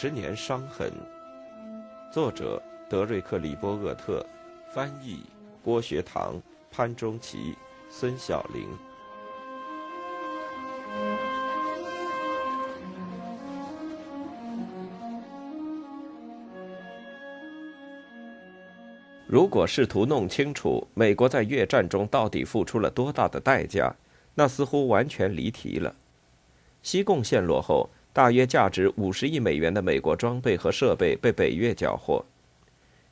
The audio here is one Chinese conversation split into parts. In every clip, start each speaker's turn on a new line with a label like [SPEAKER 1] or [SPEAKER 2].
[SPEAKER 1] 十年伤痕。作者：德瑞克·里波厄特，翻译：郭学堂、潘中奇、孙晓玲。如果试图弄清楚美国在越战中到底付出了多大的代价，那似乎完全离题了。西贡陷落后。大约价值五十亿美元的美国装备和设备被北越缴获。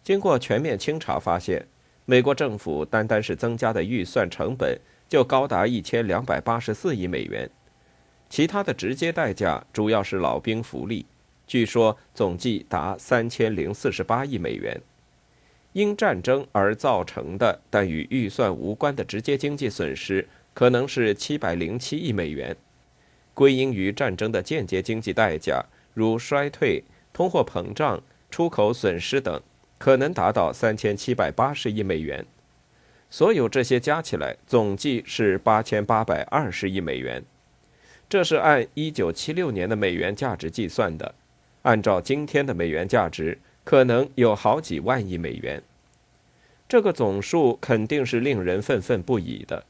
[SPEAKER 1] 经过全面清查，发现美国政府单单是增加的预算成本就高达一千两百八十四亿美元，其他的直接代价主要是老兵福利，据说总计达三千零四十八亿美元。因战争而造成的但与预算无关的直接经济损失，可能是七百零七亿美元。归因于战争的间接经济代价，如衰退、通货膨胀、出口损失等，可能达到三千七百八十亿美元。所有这些加起来，总计是八千八百二十亿美元。这是按一九七六年的美元价值计算的，按照今天的美元价值，可能有好几万亿美元。这个总数肯定是令人愤愤不已的。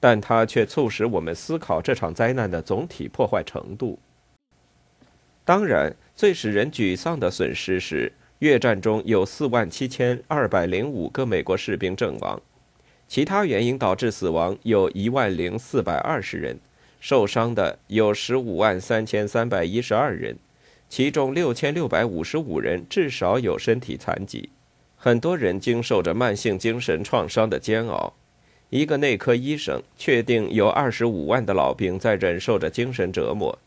[SPEAKER 1] 但它却促使我们思考这场灾难的总体破坏程度。当然，最使人沮丧的损失是，越战中有四万七千二百零五个美国士兵阵亡，其他原因导致死亡有一万零四百二十人，受伤的有十五万三千三百一十二人，其中六千六百五十五人至少有身体残疾，很多人经受着慢性精神创伤的煎熬。一个内科医生确定有二十五万的老兵在忍受着精神折磨。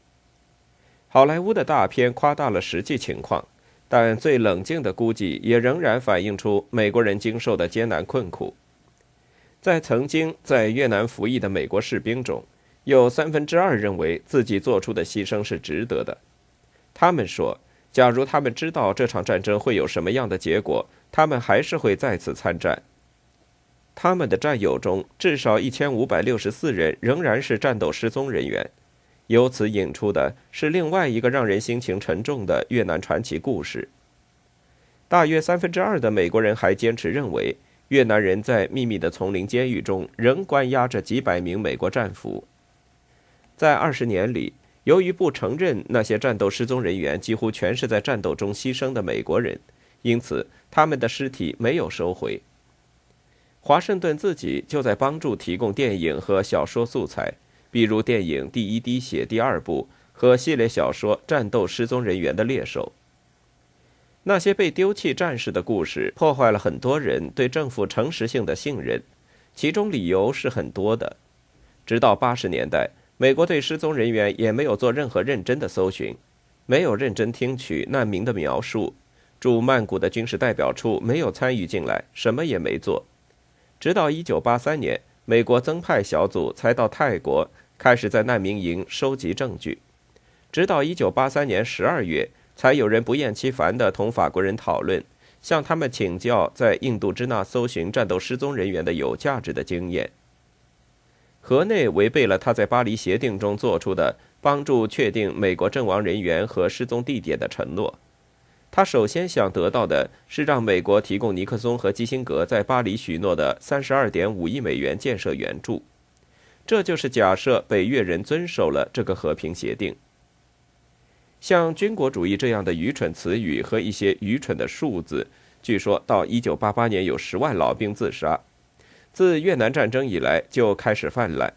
[SPEAKER 1] 好莱坞的大片夸大了实际情况，但最冷静的估计也仍然反映出美国人经受的艰难困苦。在曾经在越南服役的美国士兵中，有三分之二认为自己做出的牺牲是值得的。他们说，假如他们知道这场战争会有什么样的结果，他们还是会再次参战。他们的战友中，至少一千五百六十四人仍然是战斗失踪人员。由此引出的是另外一个让人心情沉重的越南传奇故事。大约三分之二的美国人还坚持认为，越南人在秘密的丛林监狱中仍关押着几百名美国战俘。在二十年里，由于不承认那些战斗失踪人员几乎全是在战斗中牺牲的美国人，因此他们的尸体没有收回。华盛顿自己就在帮助提供电影和小说素材，比如电影《第一滴血》第二部和系列小说《战斗失踪人员的猎手》。那些被丢弃战士的故事破坏了很多人对政府诚实性的信任，其中理由是很多的。直到八十年代，美国对失踪人员也没有做任何认真的搜寻，没有认真听取难民的描述。驻曼谷的军事代表处没有参与进来，什么也没做。直到1983年，美国增派小组才到泰国，开始在难民营收集证据。直到1983年12月，才有人不厌其烦地同法国人讨论，向他们请教在印度支那搜寻战斗失踪人员的有价值的经验。河内违背了他在巴黎协定中做出的帮助确定美国阵亡人员和失踪地点的承诺。他首先想得到的是让美国提供尼克松和基辛格在巴黎许诺的三十二点五亿美元建设援助，这就是假设北越人遵守了这个和平协定。像军国主义这样的愚蠢词语和一些愚蠢的数字，据说到一九八八年有十万老兵自杀，自越南战争以来就开始泛滥。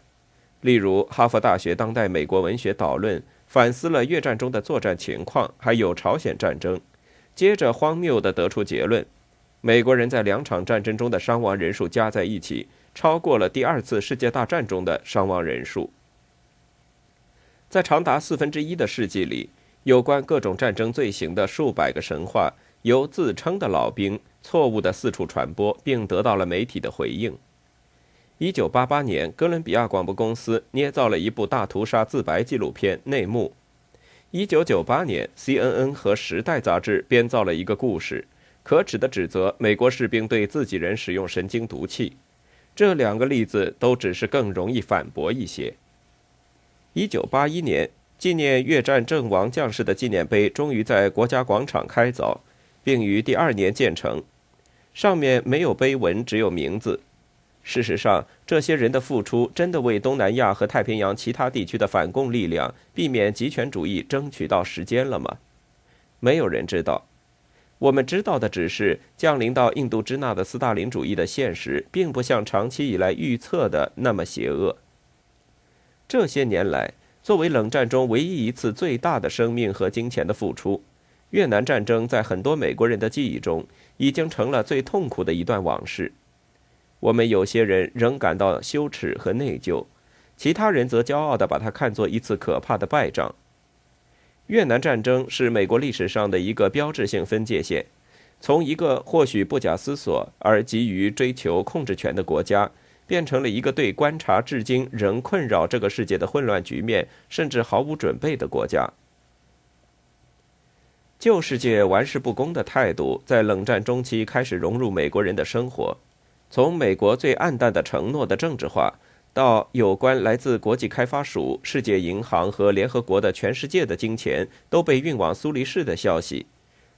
[SPEAKER 1] 例如，哈佛大学当代美国文学导论反思了越战中的作战情况，还有朝鲜战争。接着荒谬地得出结论：美国人在两场战争中的伤亡人数加在一起，超过了第二次世界大战中的伤亡人数。在长达四分之一的世纪里，有关各种战争罪行的数百个神话，由自称的老兵错误地四处传播，并得到了媒体的回应。一九八八年，哥伦比亚广播公司捏造了一部大屠杀自白纪录片内幕。一九九八年，CNN 和《时代》杂志编造了一个故事，可耻地指责美国士兵对自己人使用神经毒气。这两个例子都只是更容易反驳一些。一九八一年，纪念越战阵亡将士的纪念碑终于在国家广场开凿，并于第二年建成。上面没有碑文，只有名字。事实上，这些人的付出真的为东南亚和太平洋其他地区的反共力量避免极权主义争取到时间了吗？没有人知道。我们知道的只是，降临到印度支那的斯大林主义的现实，并不像长期以来预测的那么邪恶。这些年来，作为冷战中唯一一次最大的生命和金钱的付出，越南战争在很多美国人的记忆中已经成了最痛苦的一段往事。我们有些人仍感到羞耻和内疚，其他人则骄傲地把它看作一次可怕的败仗。越南战争是美国历史上的一个标志性分界线，从一个或许不假思索而急于追求控制权的国家，变成了一个对观察至今仍困扰这个世界的混乱局面甚至毫无准备的国家。旧世界玩世不恭的态度在冷战中期开始融入美国人的生活，从美国最暗淡的承诺的政治化。到有关来自国际开发署、世界银行和联合国的全世界的金钱都被运往苏黎世的消息，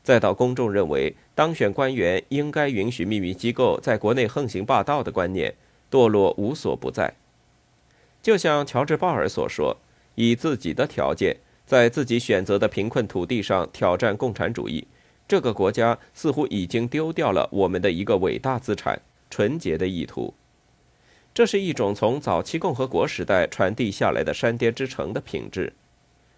[SPEAKER 1] 再到公众认为当选官员应该允许秘密机构在国内横行霸道的观念，堕落无所不在。就像乔治·鲍尔所说：“以自己的条件，在自己选择的贫困土地上挑战共产主义，这个国家似乎已经丢掉了我们的一个伟大资产——纯洁的意图。”这是一种从早期共和国时代传递下来的山巅之城的品质。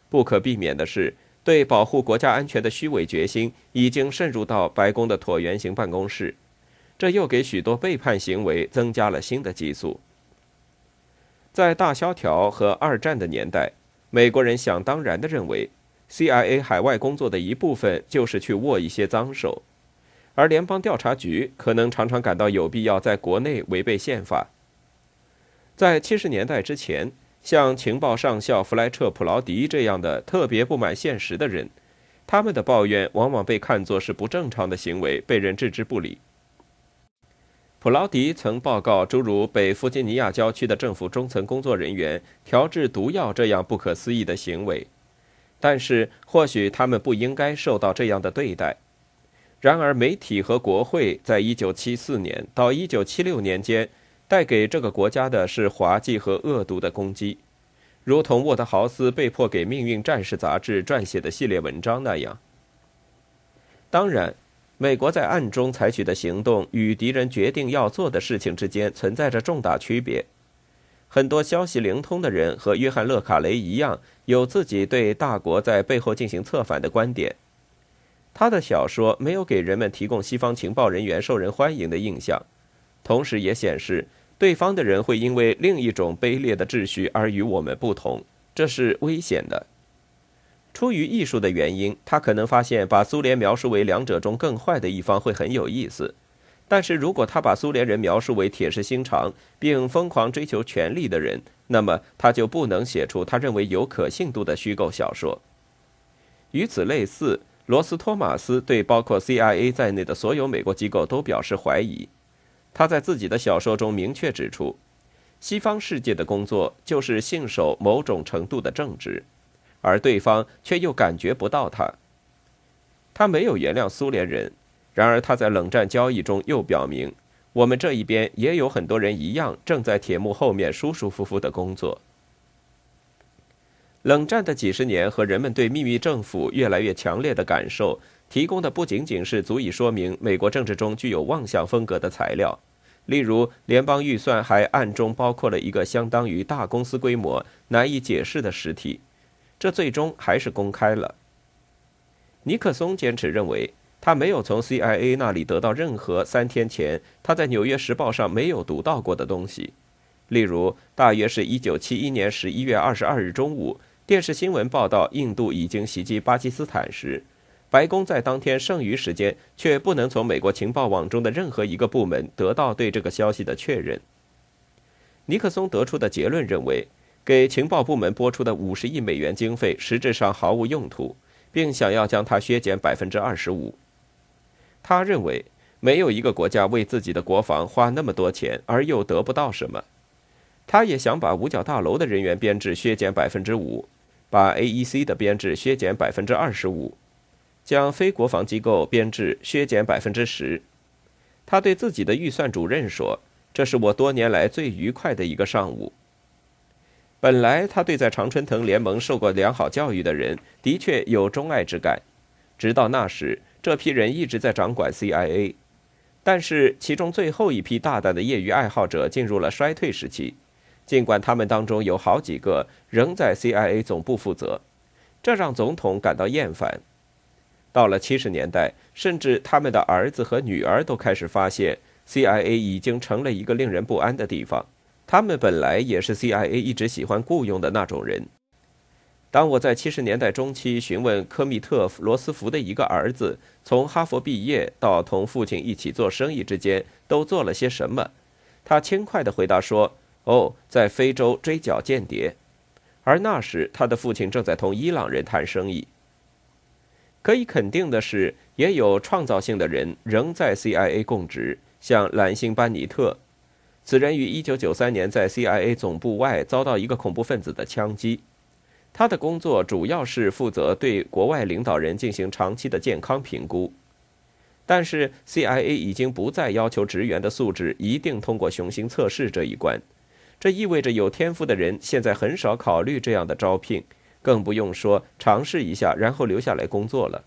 [SPEAKER 1] 不可避免的是，对保护国家安全的虚伪决心已经渗入到白宫的椭圆形办公室，这又给许多背叛行为增加了新的激素。在大萧条和二战的年代，美国人想当然地认为，CIA 海外工作的一部分就是去握一些脏手，而联邦调查局可能常常感到有必要在国内违背宪法。在七十年代之前，像情报上校弗莱彻·普劳迪这样的特别不满现实的人，他们的抱怨往往被看作是不正常的行为，被人置之不理。普劳迪曾报告诸如北弗吉尼亚郊区的政府中层工作人员调制毒药这样不可思议的行为，但是或许他们不应该受到这样的对待。然而，媒体和国会在一九七四年到一九七六年间。带给这个国家的是滑稽和恶毒的攻击，如同沃德豪斯被迫给《命运战士》杂志撰写的系列文章那样。当然，美国在暗中采取的行动与敌人决定要做的事情之间存在着重大区别。很多消息灵通的人和约翰·勒卡雷一样，有自己对大国在背后进行策反的观点。他的小说没有给人们提供西方情报人员受人欢迎的印象，同时也显示。对方的人会因为另一种卑劣的秩序而与我们不同，这是危险的。出于艺术的原因，他可能发现把苏联描述为两者中更坏的一方会很有意思。但是如果他把苏联人描述为铁石心肠并疯狂追求权力的人，那么他就不能写出他认为有可信度的虚构小说。与此类似，罗斯托马斯对包括 CIA 在内的所有美国机构都表示怀疑。他在自己的小说中明确指出，西方世界的工作就是信守某种程度的正直，而对方却又感觉不到他。他没有原谅苏联人，然而他在冷战交易中又表明，我们这一边也有很多人一样正在铁幕后面舒舒服服的工作。冷战的几十年和人们对秘密政府越来越强烈的感受。提供的不仅仅是足以说明美国政治中具有妄想风格的材料，例如联邦预算还暗中包括了一个相当于大公司规模、难以解释的实体，这最终还是公开了。尼克松坚持认为，他没有从 CIA 那里得到任何三天前他在《纽约时报》上没有读到过的东西，例如，大约是一九七一年十一月二十二日中午，电视新闻报道印度已经袭击巴基斯坦时。白宫在当天剩余时间却不能从美国情报网中的任何一个部门得到对这个消息的确认。尼克松得出的结论认为，给情报部门拨出的五十亿美元经费实质上毫无用途，并想要将它削减百分之二十五。他认为，没有一个国家为自己的国防花那么多钱而又得不到什么。他也想把五角大楼的人员编制削减百分之五。把 AEC 的编制削减百分之二十五，将非国防机构编制削减百分之十。他对自己的预算主任说：“这是我多年来最愉快的一个上午。”本来他对在常春藤联盟受过良好教育的人的确有钟爱之感，直到那时，这批人一直在掌管 CIA。但是其中最后一批大胆的业余爱好者进入了衰退时期。尽管他们当中有好几个仍在 CIA 总部负责，这让总统感到厌烦。到了七十年代，甚至他们的儿子和女儿都开始发现 CIA 已经成了一个令人不安的地方。他们本来也是 CIA 一直喜欢雇佣的那种人。当我在七十年代中期询问科密特·罗斯福的一个儿子从哈佛毕业到同父亲一起做生意之间都做了些什么，他轻快地回答说。哦，在非洲追剿间谍，而那时他的父亲正在同伊朗人谈生意。可以肯定的是，也有创造性的人仍在 CIA 供职，像兰辛·班尼特。此人于1993年在 CIA 总部外遭到一个恐怖分子的枪击。他的工作主要是负责对国外领导人进行长期的健康评估。但是 CIA 已经不再要求职员的素质一定通过雄心测试这一关。这意味着有天赋的人现在很少考虑这样的招聘，更不用说尝试一下然后留下来工作了。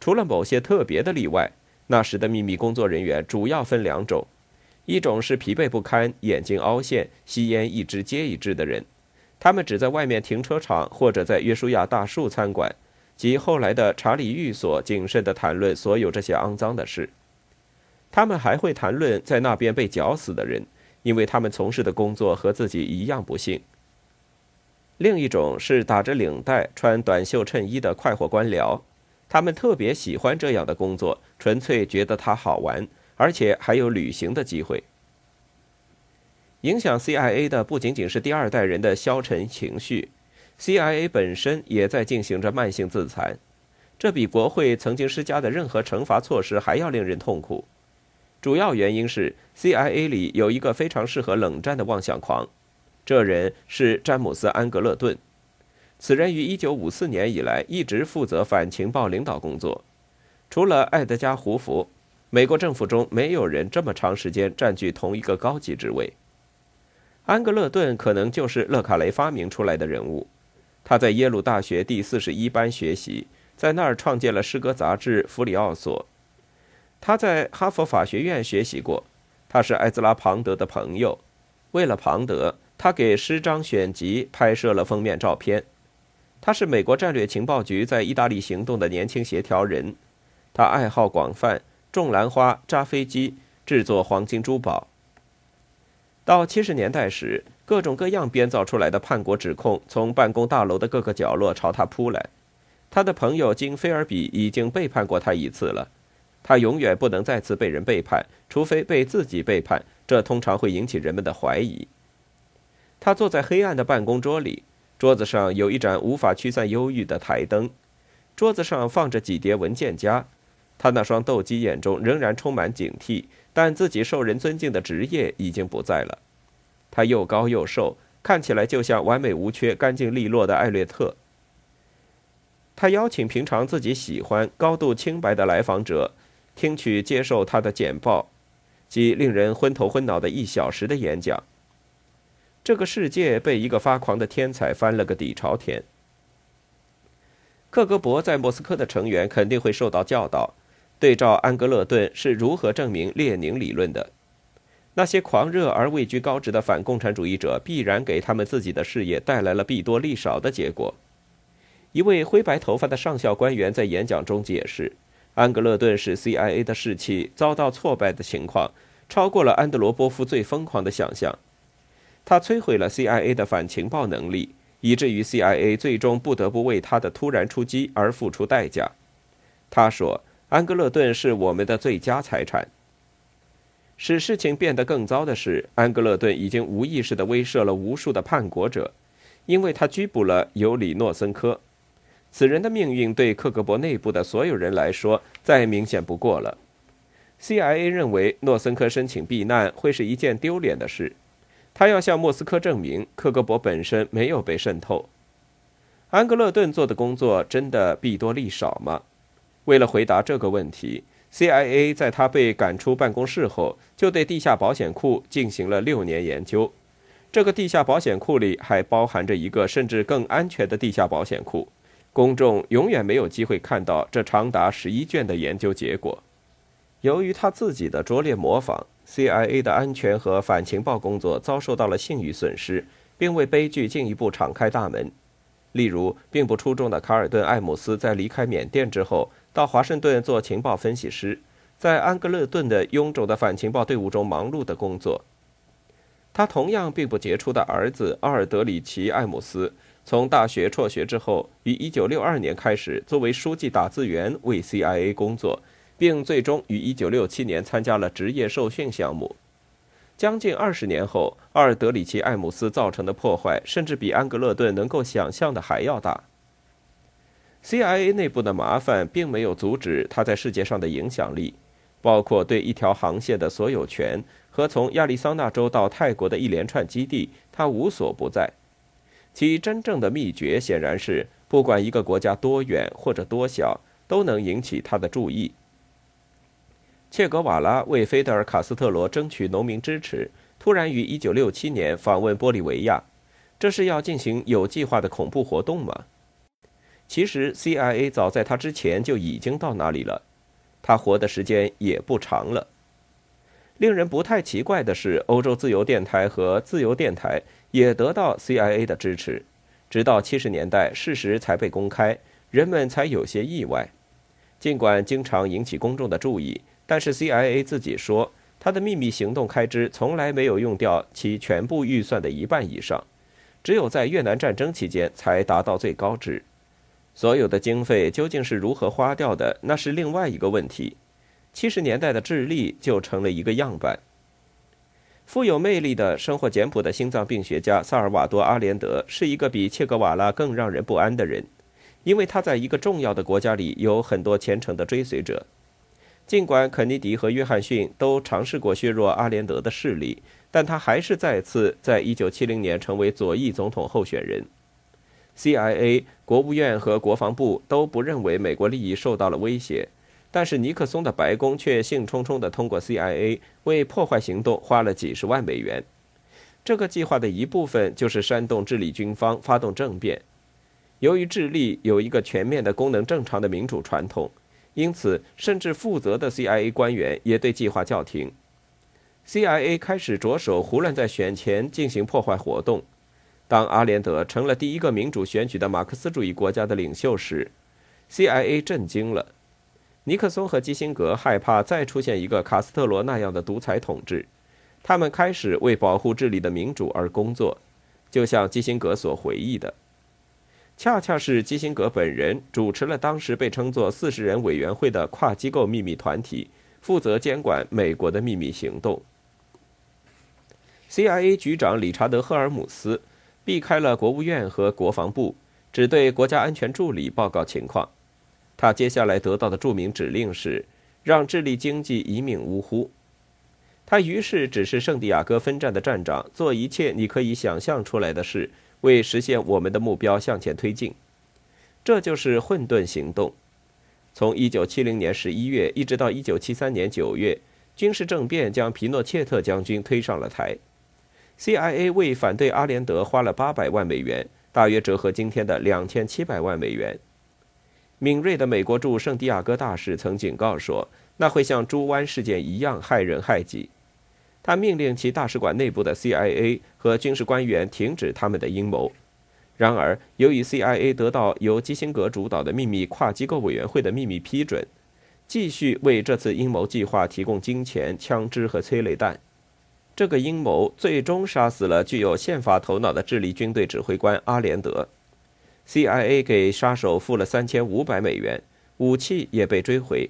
[SPEAKER 1] 除了某些特别的例外，那时的秘密工作人员主要分两种：一种是疲惫不堪、眼睛凹陷、吸烟一支接一支的人，他们只在外面停车场或者在约书亚大树餐馆及后来的查理寓所谨慎地谈论所有这些肮脏的事。他们还会谈论在那边被绞死的人。因为他们从事的工作和自己一样不幸。另一种是打着领带、穿短袖衬衣的快活官僚，他们特别喜欢这样的工作，纯粹觉得它好玩，而且还有旅行的机会。影响 CIA 的不仅仅是第二代人的消沉情绪，CIA 本身也在进行着慢性自残，这比国会曾经施加的任何惩罚措施还要令人痛苦。主要原因是 CIA 里有一个非常适合冷战的妄想狂，这人是詹姆斯·安格勒顿。此人于1954年以来一直负责反情报领导工作。除了埃德加·胡佛，美国政府中没有人这么长时间占据同一个高级职位。安格勒顿可能就是勒卡雷发明出来的人物。他在耶鲁大学第四十一班学习，在那儿创建了诗歌杂志《弗里奥索》。他在哈佛法学院学习过，他是艾兹拉·庞德的朋友。为了庞德，他给诗章选集拍摄了封面照片。他是美国战略情报局在意大利行动的年轻协调人。他爱好广泛，种兰花、扎飞机、制作黄金珠宝。到七十年代时，各种各样编造出来的叛国指控从办公大楼的各个角落朝他扑来。他的朋友金·菲尔比已经背叛过他一次了。他永远不能再次被人背叛，除非被自己背叛，这通常会引起人们的怀疑。他坐在黑暗的办公桌里，桌子上有一盏无法驱散忧郁的台灯，桌子上放着几叠文件夹。他那双斗鸡眼中仍然充满警惕，但自己受人尊敬的职业已经不在了。他又高又瘦，看起来就像完美无缺、干净利落的艾略特。他邀请平常自己喜欢、高度清白的来访者。听取接受他的简报，及令人昏头昏脑的一小时的演讲。这个世界被一个发狂的天才翻了个底朝天。克格勃在莫斯科的成员肯定会受到教导，对照安格勒顿是如何证明列宁理论的。那些狂热而位居高职的反共产主义者必然给他们自己的事业带来了弊多利少的结果。一位灰白头发的上校官员在演讲中解释。安格勒顿使 CIA 的士气遭到挫败的情况，超过了安德罗波夫最疯狂的想象。他摧毁了 CIA 的反情报能力，以至于 CIA 最终不得不为他的突然出击而付出代价。他说：“安格勒顿是我们的最佳财产。”使事情变得更糟的是，安格勒顿已经无意识地威慑了无数的叛国者，因为他拘捕了尤里诺森科。此人的命运对克格勃内部的所有人来说再明显不过了。CIA 认为诺森科申请避难会是一件丢脸的事，他要向莫斯科证明克格勃本身没有被渗透。安格勒顿做的工作真的弊多利少吗？为了回答这个问题，CIA 在他被赶出办公室后，就对地下保险库进行了六年研究。这个地下保险库里还包含着一个甚至更安全的地下保险库。公众永远没有机会看到这长达十一卷的研究结果。由于他自己的拙劣模仿，CIA 的安全和反情报工作遭受到了信誉损失，并为悲剧进一步敞开大门。例如，并不出众的卡尔顿·艾姆斯在离开缅甸之后，到华盛顿做情报分析师，在安格勒顿的臃肿的反情报队伍中忙碌的工作。他同样并不杰出的儿子阿尔德里奇·艾姆斯。从大学辍学之后，于1962年开始作为书记打字员为 CIA 工作，并最终于1967年参加了职业受训项目。将近二十年后，阿尔德里奇·艾姆斯造成的破坏，甚至比安格勒顿能够想象的还要大。CIA 内部的麻烦并没有阻止他在世界上的影响力，包括对一条航线的所有权和从亚利桑那州到泰国的一连串基地，他无所不在。其真正的秘诀显然是，不管一个国家多远或者多小，都能引起他的注意。切格瓦拉为菲德尔·卡斯特罗争取农民支持，突然于1967年访问玻利维亚，这是要进行有计划的恐怖活动吗？其实，CIA 早在他之前就已经到那里了，他活的时间也不长了。令人不太奇怪的是，欧洲自由电台和自由电台也得到 CIA 的支持。直到七十年代，事实才被公开，人们才有些意外。尽管经常引起公众的注意，但是 CIA 自己说，他的秘密行动开支从来没有用掉其全部预算的一半以上，只有在越南战争期间才达到最高值。所有的经费究竟是如何花掉的，那是另外一个问题。七十年代的智利就成了一个样板。富有魅力的、生活简朴的心脏病学家萨尔瓦多·阿连德是一个比切格瓦拉更让人不安的人，因为他在一个重要的国家里有很多虔诚的追随者。尽管肯尼迪和约翰逊都尝试过削弱阿连德的势力，但他还是再次在1970年成为左翼总统候选人。CIA、国务院和国防部都不认为美国利益受到了威胁。但是尼克松的白宫却兴冲冲地通过 CIA 为破坏行动花了几十万美元。这个计划的一部分就是煽动智利军方发动政变。由于智利有一个全面的、功能正常的民主传统，因此甚至负责的 CIA 官员也对计划叫停。CIA 开始着手胡乱在选前进行破坏活动。当阿连德成了第一个民主选举的马克思主义国家的领袖时，CIA 震惊了。尼克松和基辛格害怕再出现一个卡斯特罗那样的独裁统治，他们开始为保护治理的民主而工作，就像基辛格所回忆的。恰恰是基辛格本人主持了当时被称作“四十人委员会”的跨机构秘密团体，负责监管美国的秘密行动。CIA 局长理查德·赫尔姆斯避开了国务院和国防部，只对国家安全助理报告情况。他接下来得到的著名指令是，让智利经济一命呜呼。他于是指示圣地亚哥分站的站长做一切你可以想象出来的事，为实现我们的目标向前推进。这就是混沌行动。从1970年11月一直到1973年9月，军事政变将皮诺切特将军推上了台。CIA 为反对阿连德花了800万美元，大约折合今天的2700万美元。敏锐的美国驻圣地亚哥大使曾警告说，那会像猪湾事件一样害人害己。他命令其大使馆内部的 CIA 和军事官员停止他们的阴谋。然而，由于 CIA 得到由基辛格主导的秘密跨机构委员会的秘密批准，继续为这次阴谋计划提供金钱、枪支和催泪弹。这个阴谋最终杀死了具有宪法头脑的智利军队指挥官阿连德。CIA 给杀手付了三千五百美元，武器也被追回。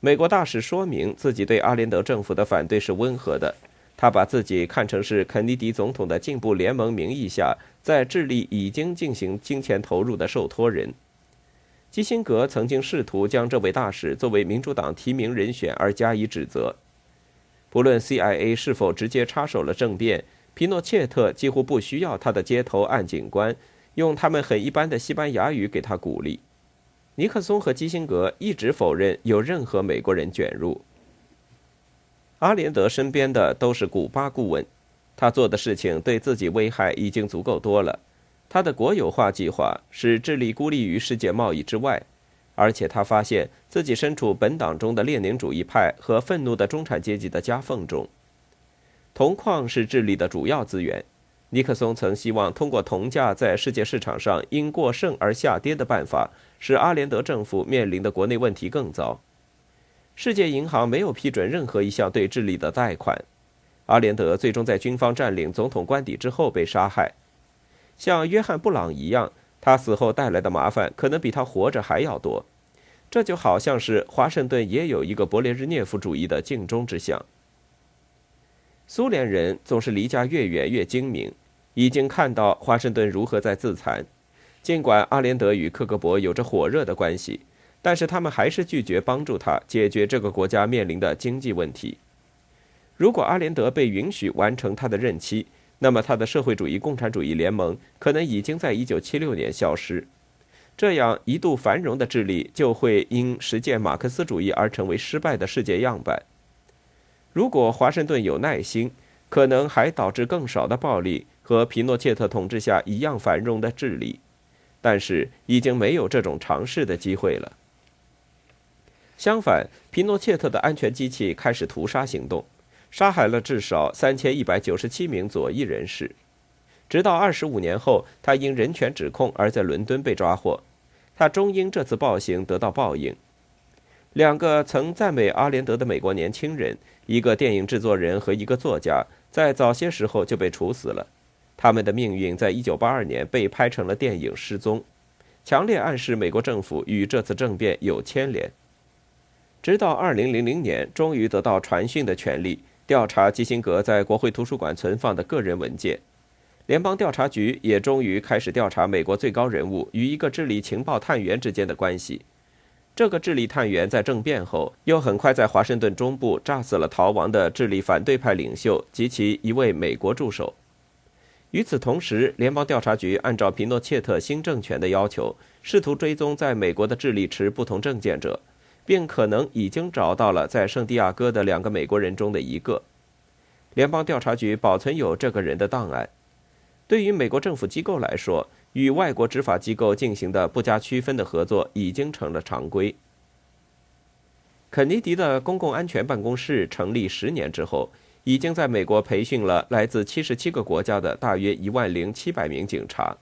[SPEAKER 1] 美国大使说明自己对阿连德政府的反对是温和的，他把自己看成是肯尼迪总统的进步联盟名义下在智利已经进行金钱投入的受托人。基辛格曾经试图将这位大使作为民主党提名人选而加以指责。不论 CIA 是否直接插手了政变，皮诺切特几乎不需要他的街头暗警官。用他们很一般的西班牙语给他鼓励。尼克松和基辛格一直否认有任何美国人卷入。阿连德身边的都是古巴顾问，他做的事情对自己危害已经足够多了。他的国有化计划使智利孤立于世界贸易之外，而且他发现自己身处本党中的列宁主义派和愤怒的中产阶级的夹缝中。铜矿是智利的主要资源。尼克松曾希望通过铜价在世界市场上因过剩而下跌的办法，使阿连德政府面临的国内问题更糟。世界银行没有批准任何一项对智利的贷款。阿连德最终在军方占领总统官邸之后被杀害。像约翰·布朗一样，他死后带来的麻烦可能比他活着还要多。这就好像是华盛顿也有一个勃列日涅夫主义的镜中之像。苏联人总是离家越远越精明，已经看到华盛顿如何在自残。尽管阿连德与克格勃有着火热的关系，但是他们还是拒绝帮助他解决这个国家面临的经济问题。如果阿连德被允许完成他的任期，那么他的社会主义共产主义联盟可能已经在1976年消失，这样一度繁荣的智利就会因实践马克思主义而成为失败的世界样板。如果华盛顿有耐心，可能还导致更少的暴力和皮诺切特统治下一样繁荣的智利，但是已经没有这种尝试的机会了。相反，皮诺切特的安全机器开始屠杀行动，杀害了至少三千一百九十七名左翼人士，直到二十五年后，他因人权指控而在伦敦被抓获，他终因这次暴行得到报应。两个曾赞美阿连德的美国年轻人，一个电影制作人和一个作家，在早些时候就被处死了。他们的命运在1982年被拍成了电影《失踪》，强烈暗示美国政府与这次政变有牵连。直到2000年，终于得到传讯的权利，调查基辛格在国会图书馆存放的个人文件。联邦调查局也终于开始调查美国最高人物与一个智利情报探员之间的关系。这个智利探员在政变后，又很快在华盛顿中部炸死了逃亡的智利反对派领袖及其一位美国助手。与此同时，联邦调查局按照皮诺切特新政权的要求，试图追踪在美国的智利持不同证件者，并可能已经找到了在圣地亚哥的两个美国人中的一个。联邦调查局保存有这个人的档案。对于美国政府机构来说，与外国执法机构进行的不加区分的合作已经成了常规。肯尼迪的公共安全办公室成立十年之后，已经在美国培训了来自七十七个国家的大约一万零七百名警察，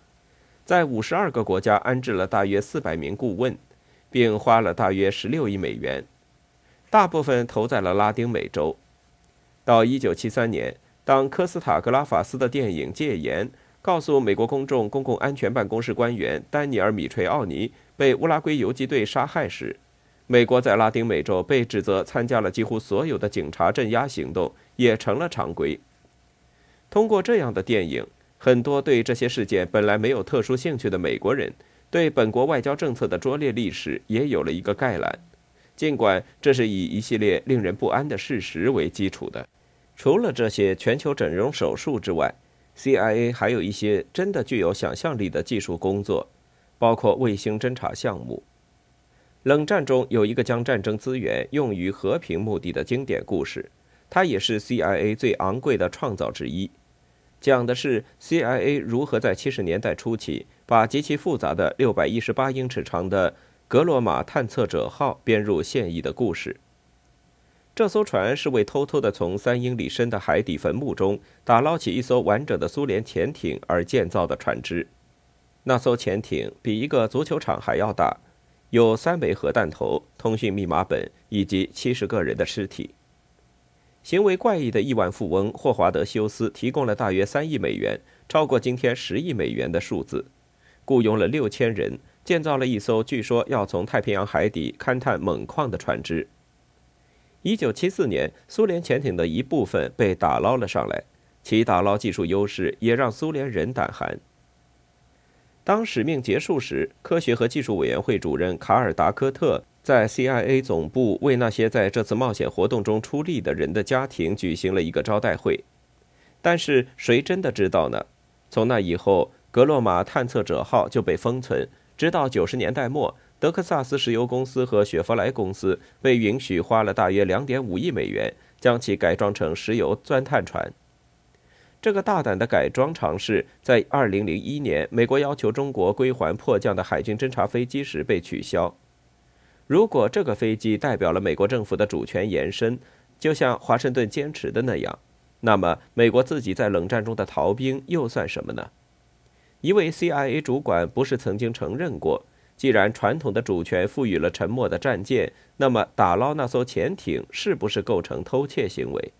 [SPEAKER 1] 在五十二个国家安置了大约四百名顾问，并花了大约十六亿美元，大部分投在了拉丁美洲。到一九七三年。当科斯塔格拉法斯的电影《戒严》告诉美国公众，公共安全办公室官员丹尼尔·米垂奥尼被乌拉圭游击队杀害时，美国在拉丁美洲被指责参加了几乎所有的警察镇压行动，也成了常规。通过这样的电影，很多对这些事件本来没有特殊兴趣的美国人，对本国外交政策的拙劣历史也有了一个概览，尽管这是以一系列令人不安的事实为基础的。除了这些全球整容手术之外，CIA 还有一些真的具有想象力的技术工作，包括卫星侦察项目。冷战中有一个将战争资源用于和平目的的经典故事，它也是 CIA 最昂贵的创造之一，讲的是 CIA 如何在70年代初期把极其复杂的618英尺长的格罗马探测者号编入现役的故事。这艘船是为偷偷地从三英里深的海底坟墓中打捞起一艘完整的苏联潜艇而建造的船只。那艘潜艇比一个足球场还要大，有三枚核弹头、通讯密码本以及七十个人的尸体。行为怪异的亿万富翁霍华德·休斯提供了大约三亿美元，超过今天十亿美元的数字，雇佣了六千人，建造了一艘据说要从太平洋海底勘探锰矿的船只。一九七四年，苏联潜艇的一部分被打捞了上来，其打捞技术优势也让苏联人胆寒。当使命结束时，科学和技术委员会主任卡尔·达科特在 CIA 总部为那些在这次冒险活动中出力的人的家庭举行了一个招待会。但是，谁真的知道呢？从那以后，格洛马探测者号就被封存，直到九十年代末，德克萨斯石油公司和雪佛莱公司被允许花了大约两点五亿美元，将其改装成石油钻探船。这个大胆的改装尝试，在二零零一年，美国要求中国归还迫降的海军侦察飞机时被取消。如果这个飞机代表了美国政府的主权延伸，就像华盛顿坚持的那样，那么美国自己在冷战中的逃兵又算什么呢？一位 CIA 主管不是曾经承认过，既然传统的主权赋予了沉没的战舰，那么打捞那艘潜艇是不是构成偷窃行为？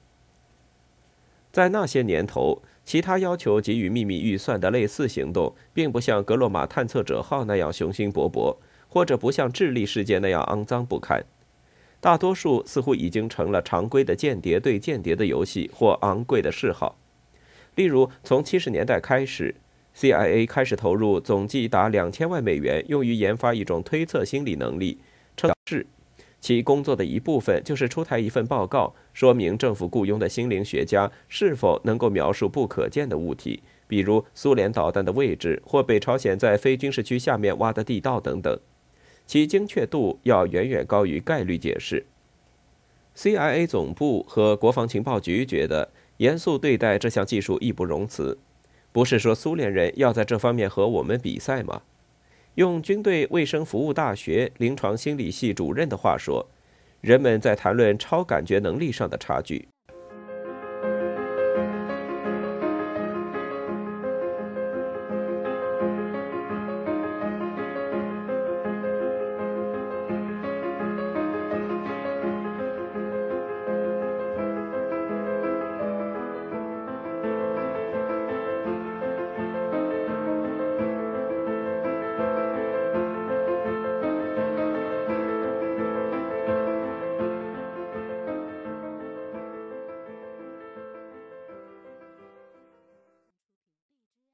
[SPEAKER 1] 在那些年头，其他要求给予秘密预算的类似行动，并不像格洛玛探测者号那样雄心勃勃，或者不像智利事件那样肮脏不堪。大多数似乎已经成了常规的间谍对间谍的游戏或昂贵的嗜好。例如，从七十年代开始，CIA 开始投入总计达两千万美元，用于研发一种推测心理能力，称是。其工作的一部分就是出台一份报告，说明政府雇佣的心灵学家是否能够描述不可见的物体，比如苏联导弹的位置或北朝鲜在非军事区下面挖的地道等等。其精确度要远远高于概率解释。CIA 总部和国防情报局觉得严肃对待这项技术义不容辞。不是说苏联人要在这方面和我们比赛吗？用军队卫生服务大学临床心理系主任的话说，人们在谈论超感觉能力上的差距。